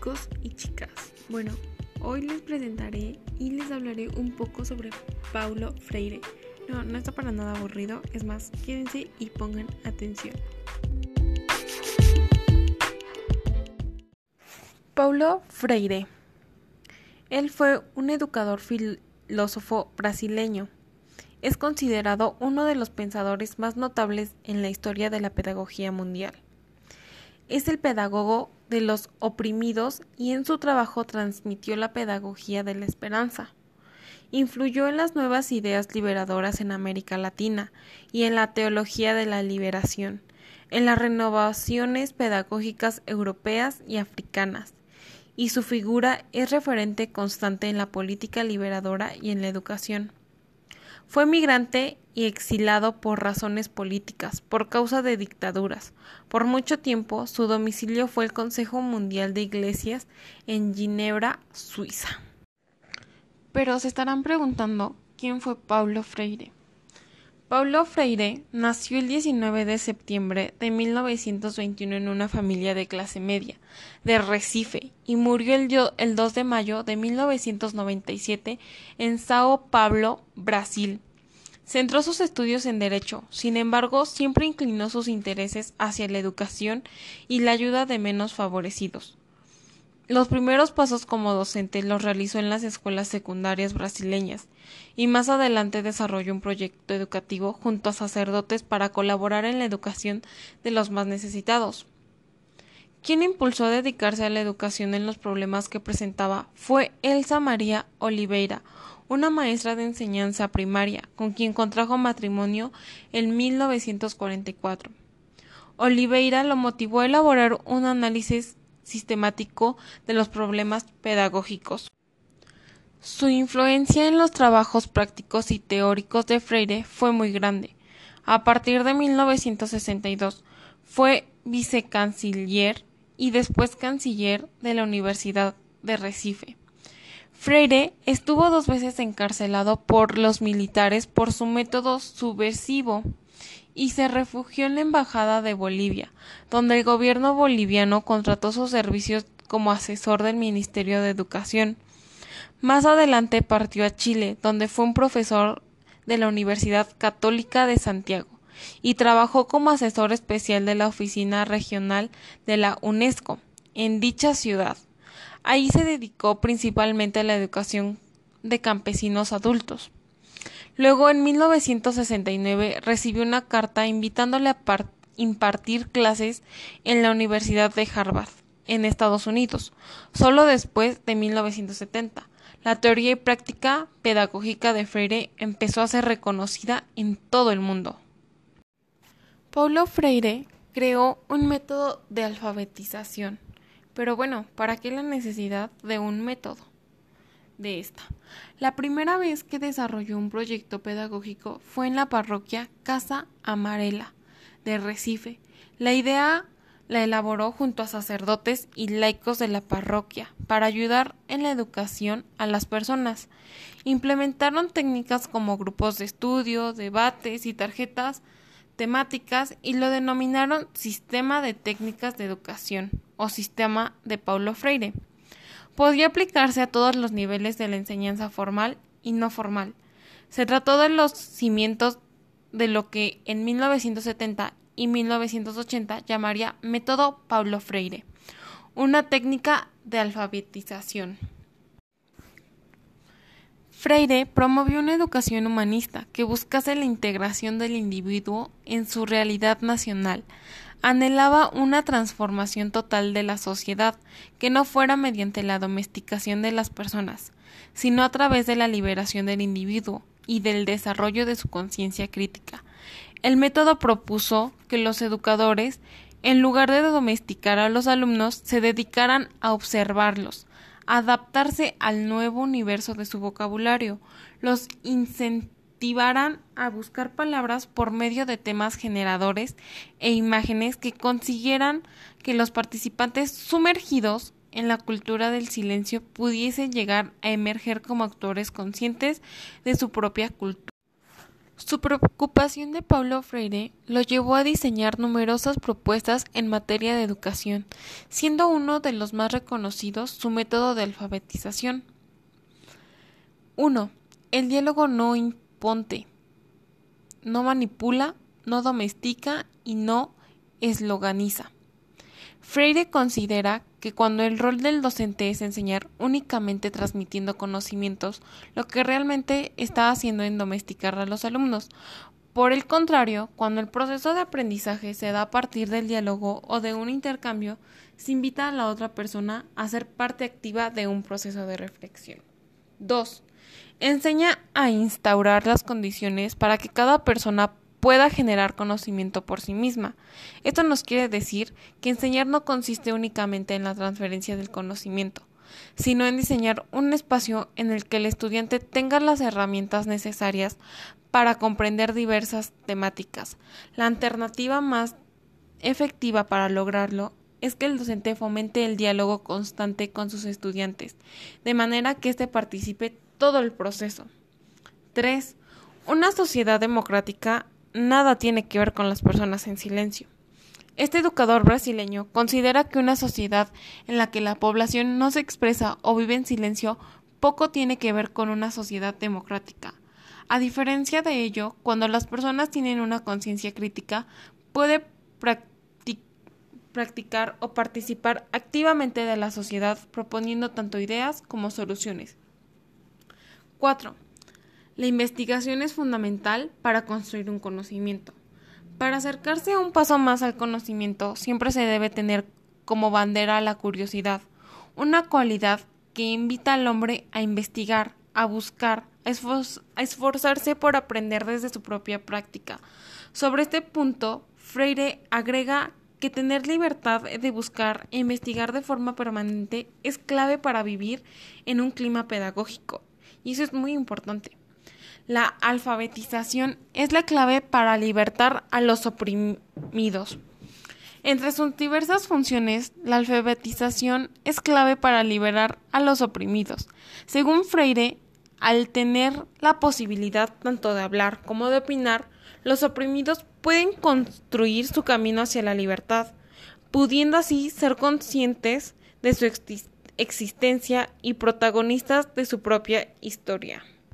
chicos y chicas. Bueno, hoy les presentaré y les hablaré un poco sobre Paulo Freire. No, no está para nada aburrido, es más, quédense y pongan atención. Paulo Freire. Él fue un educador filósofo brasileño. Es considerado uno de los pensadores más notables en la historia de la pedagogía mundial. Es el pedagogo de los oprimidos y en su trabajo transmitió la pedagogía de la esperanza. Influyó en las nuevas ideas liberadoras en América Latina y en la teología de la liberación, en las renovaciones pedagógicas europeas y africanas, y su figura es referente constante en la política liberadora y en la educación. Fue migrante y exilado por razones políticas, por causa de dictaduras. Por mucho tiempo su domicilio fue el Consejo Mundial de Iglesias en Ginebra, Suiza. Pero se estarán preguntando quién fue Paulo Freire. Paulo Freire nació el 19 de septiembre de 1921 en una familia de clase media de Recife y murió el, el 2 de mayo de 1997 en Sao Paulo, Brasil. Centró sus estudios en Derecho, sin embargo, siempre inclinó sus intereses hacia la educación y la ayuda de menos favorecidos. Los primeros pasos como docente los realizó en las escuelas secundarias brasileñas y más adelante desarrolló un proyecto educativo junto a sacerdotes para colaborar en la educación de los más necesitados. Quien impulsó a dedicarse a la educación en los problemas que presentaba fue Elsa María Oliveira, una maestra de enseñanza primaria, con quien contrajo matrimonio en 1944. Oliveira lo motivó a elaborar un análisis sistemático de los problemas pedagógicos. Su influencia en los trabajos prácticos y teóricos de Freire fue muy grande. A partir de 1962 fue vicecanciller y después canciller de la Universidad de Recife. Freire estuvo dos veces encarcelado por los militares por su método subversivo y se refugió en la Embajada de Bolivia, donde el gobierno boliviano contrató sus servicios como asesor del Ministerio de Educación. Más adelante partió a Chile, donde fue un profesor de la Universidad Católica de Santiago y trabajó como asesor especial de la Oficina Regional de la UNESCO en dicha ciudad. Ahí se dedicó principalmente a la educación de campesinos adultos. Luego, en 1969, recibió una carta invitándole a impartir clases en la Universidad de Harvard, en Estados Unidos, solo después de 1970. La teoría y práctica pedagógica de Freire empezó a ser reconocida en todo el mundo. Paulo Freire creó un método de alfabetización. Pero bueno, ¿para qué la necesidad de un método? de esta. La primera vez que desarrolló un proyecto pedagógico fue en la parroquia Casa Amarela de Recife. La idea la elaboró junto a sacerdotes y laicos de la parroquia para ayudar en la educación a las personas. Implementaron técnicas como grupos de estudio, debates y tarjetas temáticas y lo denominaron Sistema de Técnicas de Educación o Sistema de Paulo Freire podía aplicarse a todos los niveles de la enseñanza formal y no formal. Se trató de los cimientos de lo que en 1970 y 1980 llamaría método Paulo Freire, una técnica de alfabetización. Freire promovió una educación humanista que buscase la integración del individuo en su realidad nacional, anhelaba una transformación total de la sociedad que no fuera mediante la domesticación de las personas, sino a través de la liberación del individuo y del desarrollo de su conciencia crítica. El método propuso que los educadores, en lugar de domesticar a los alumnos, se dedicaran a observarlos, adaptarse al nuevo universo de su vocabulario, los a buscar palabras por medio de temas generadores e imágenes que consiguieran que los participantes sumergidos en la cultura del silencio pudiesen llegar a emerger como actores conscientes de su propia cultura. Su preocupación de Paulo Freire lo llevó a diseñar numerosas propuestas en materia de educación, siendo uno de los más reconocidos su método de alfabetización. 1. El diálogo no imponte, no manipula, no domestica y no esloganiza. Freire considera que cuando el rol del docente es enseñar únicamente transmitiendo conocimientos, lo que realmente está haciendo es domesticar a los alumnos. Por el contrario, cuando el proceso de aprendizaje se da a partir del diálogo o de un intercambio, se invita a la otra persona a ser parte activa de un proceso de reflexión. 2. Enseña a instaurar las condiciones para que cada persona pueda generar conocimiento por sí misma. Esto nos quiere decir que enseñar no consiste únicamente en la transferencia del conocimiento, sino en diseñar un espacio en el que el estudiante tenga las herramientas necesarias para comprender diversas temáticas. La alternativa más efectiva para lograrlo es que el docente fomente el diálogo constante con sus estudiantes, de manera que éste participe todo el proceso. 3. Una sociedad democrática nada tiene que ver con las personas en silencio. Este educador brasileño considera que una sociedad en la que la población no se expresa o vive en silencio poco tiene que ver con una sociedad democrática. A diferencia de ello, cuando las personas tienen una conciencia crítica, puede practicar o participar activamente de la sociedad proponiendo tanto ideas como soluciones. 4. La investigación es fundamental para construir un conocimiento. Para acercarse un paso más al conocimiento, siempre se debe tener como bandera la curiosidad, una cualidad que invita al hombre a investigar, a buscar, a, esforzarse por aprender desde su propia práctica. Sobre este punto, Freire agrega que tener libertad de buscar e investigar de forma permanente es clave para vivir en un clima pedagógico. Y eso es muy importante. La alfabetización es la clave para libertar a los oprimidos. Entre sus diversas funciones, la alfabetización es clave para liberar a los oprimidos. Según Freire, al tener la posibilidad tanto de hablar como de opinar, los oprimidos pueden construir su camino hacia la libertad, pudiendo así ser conscientes de su existencia y protagonistas de su propia historia.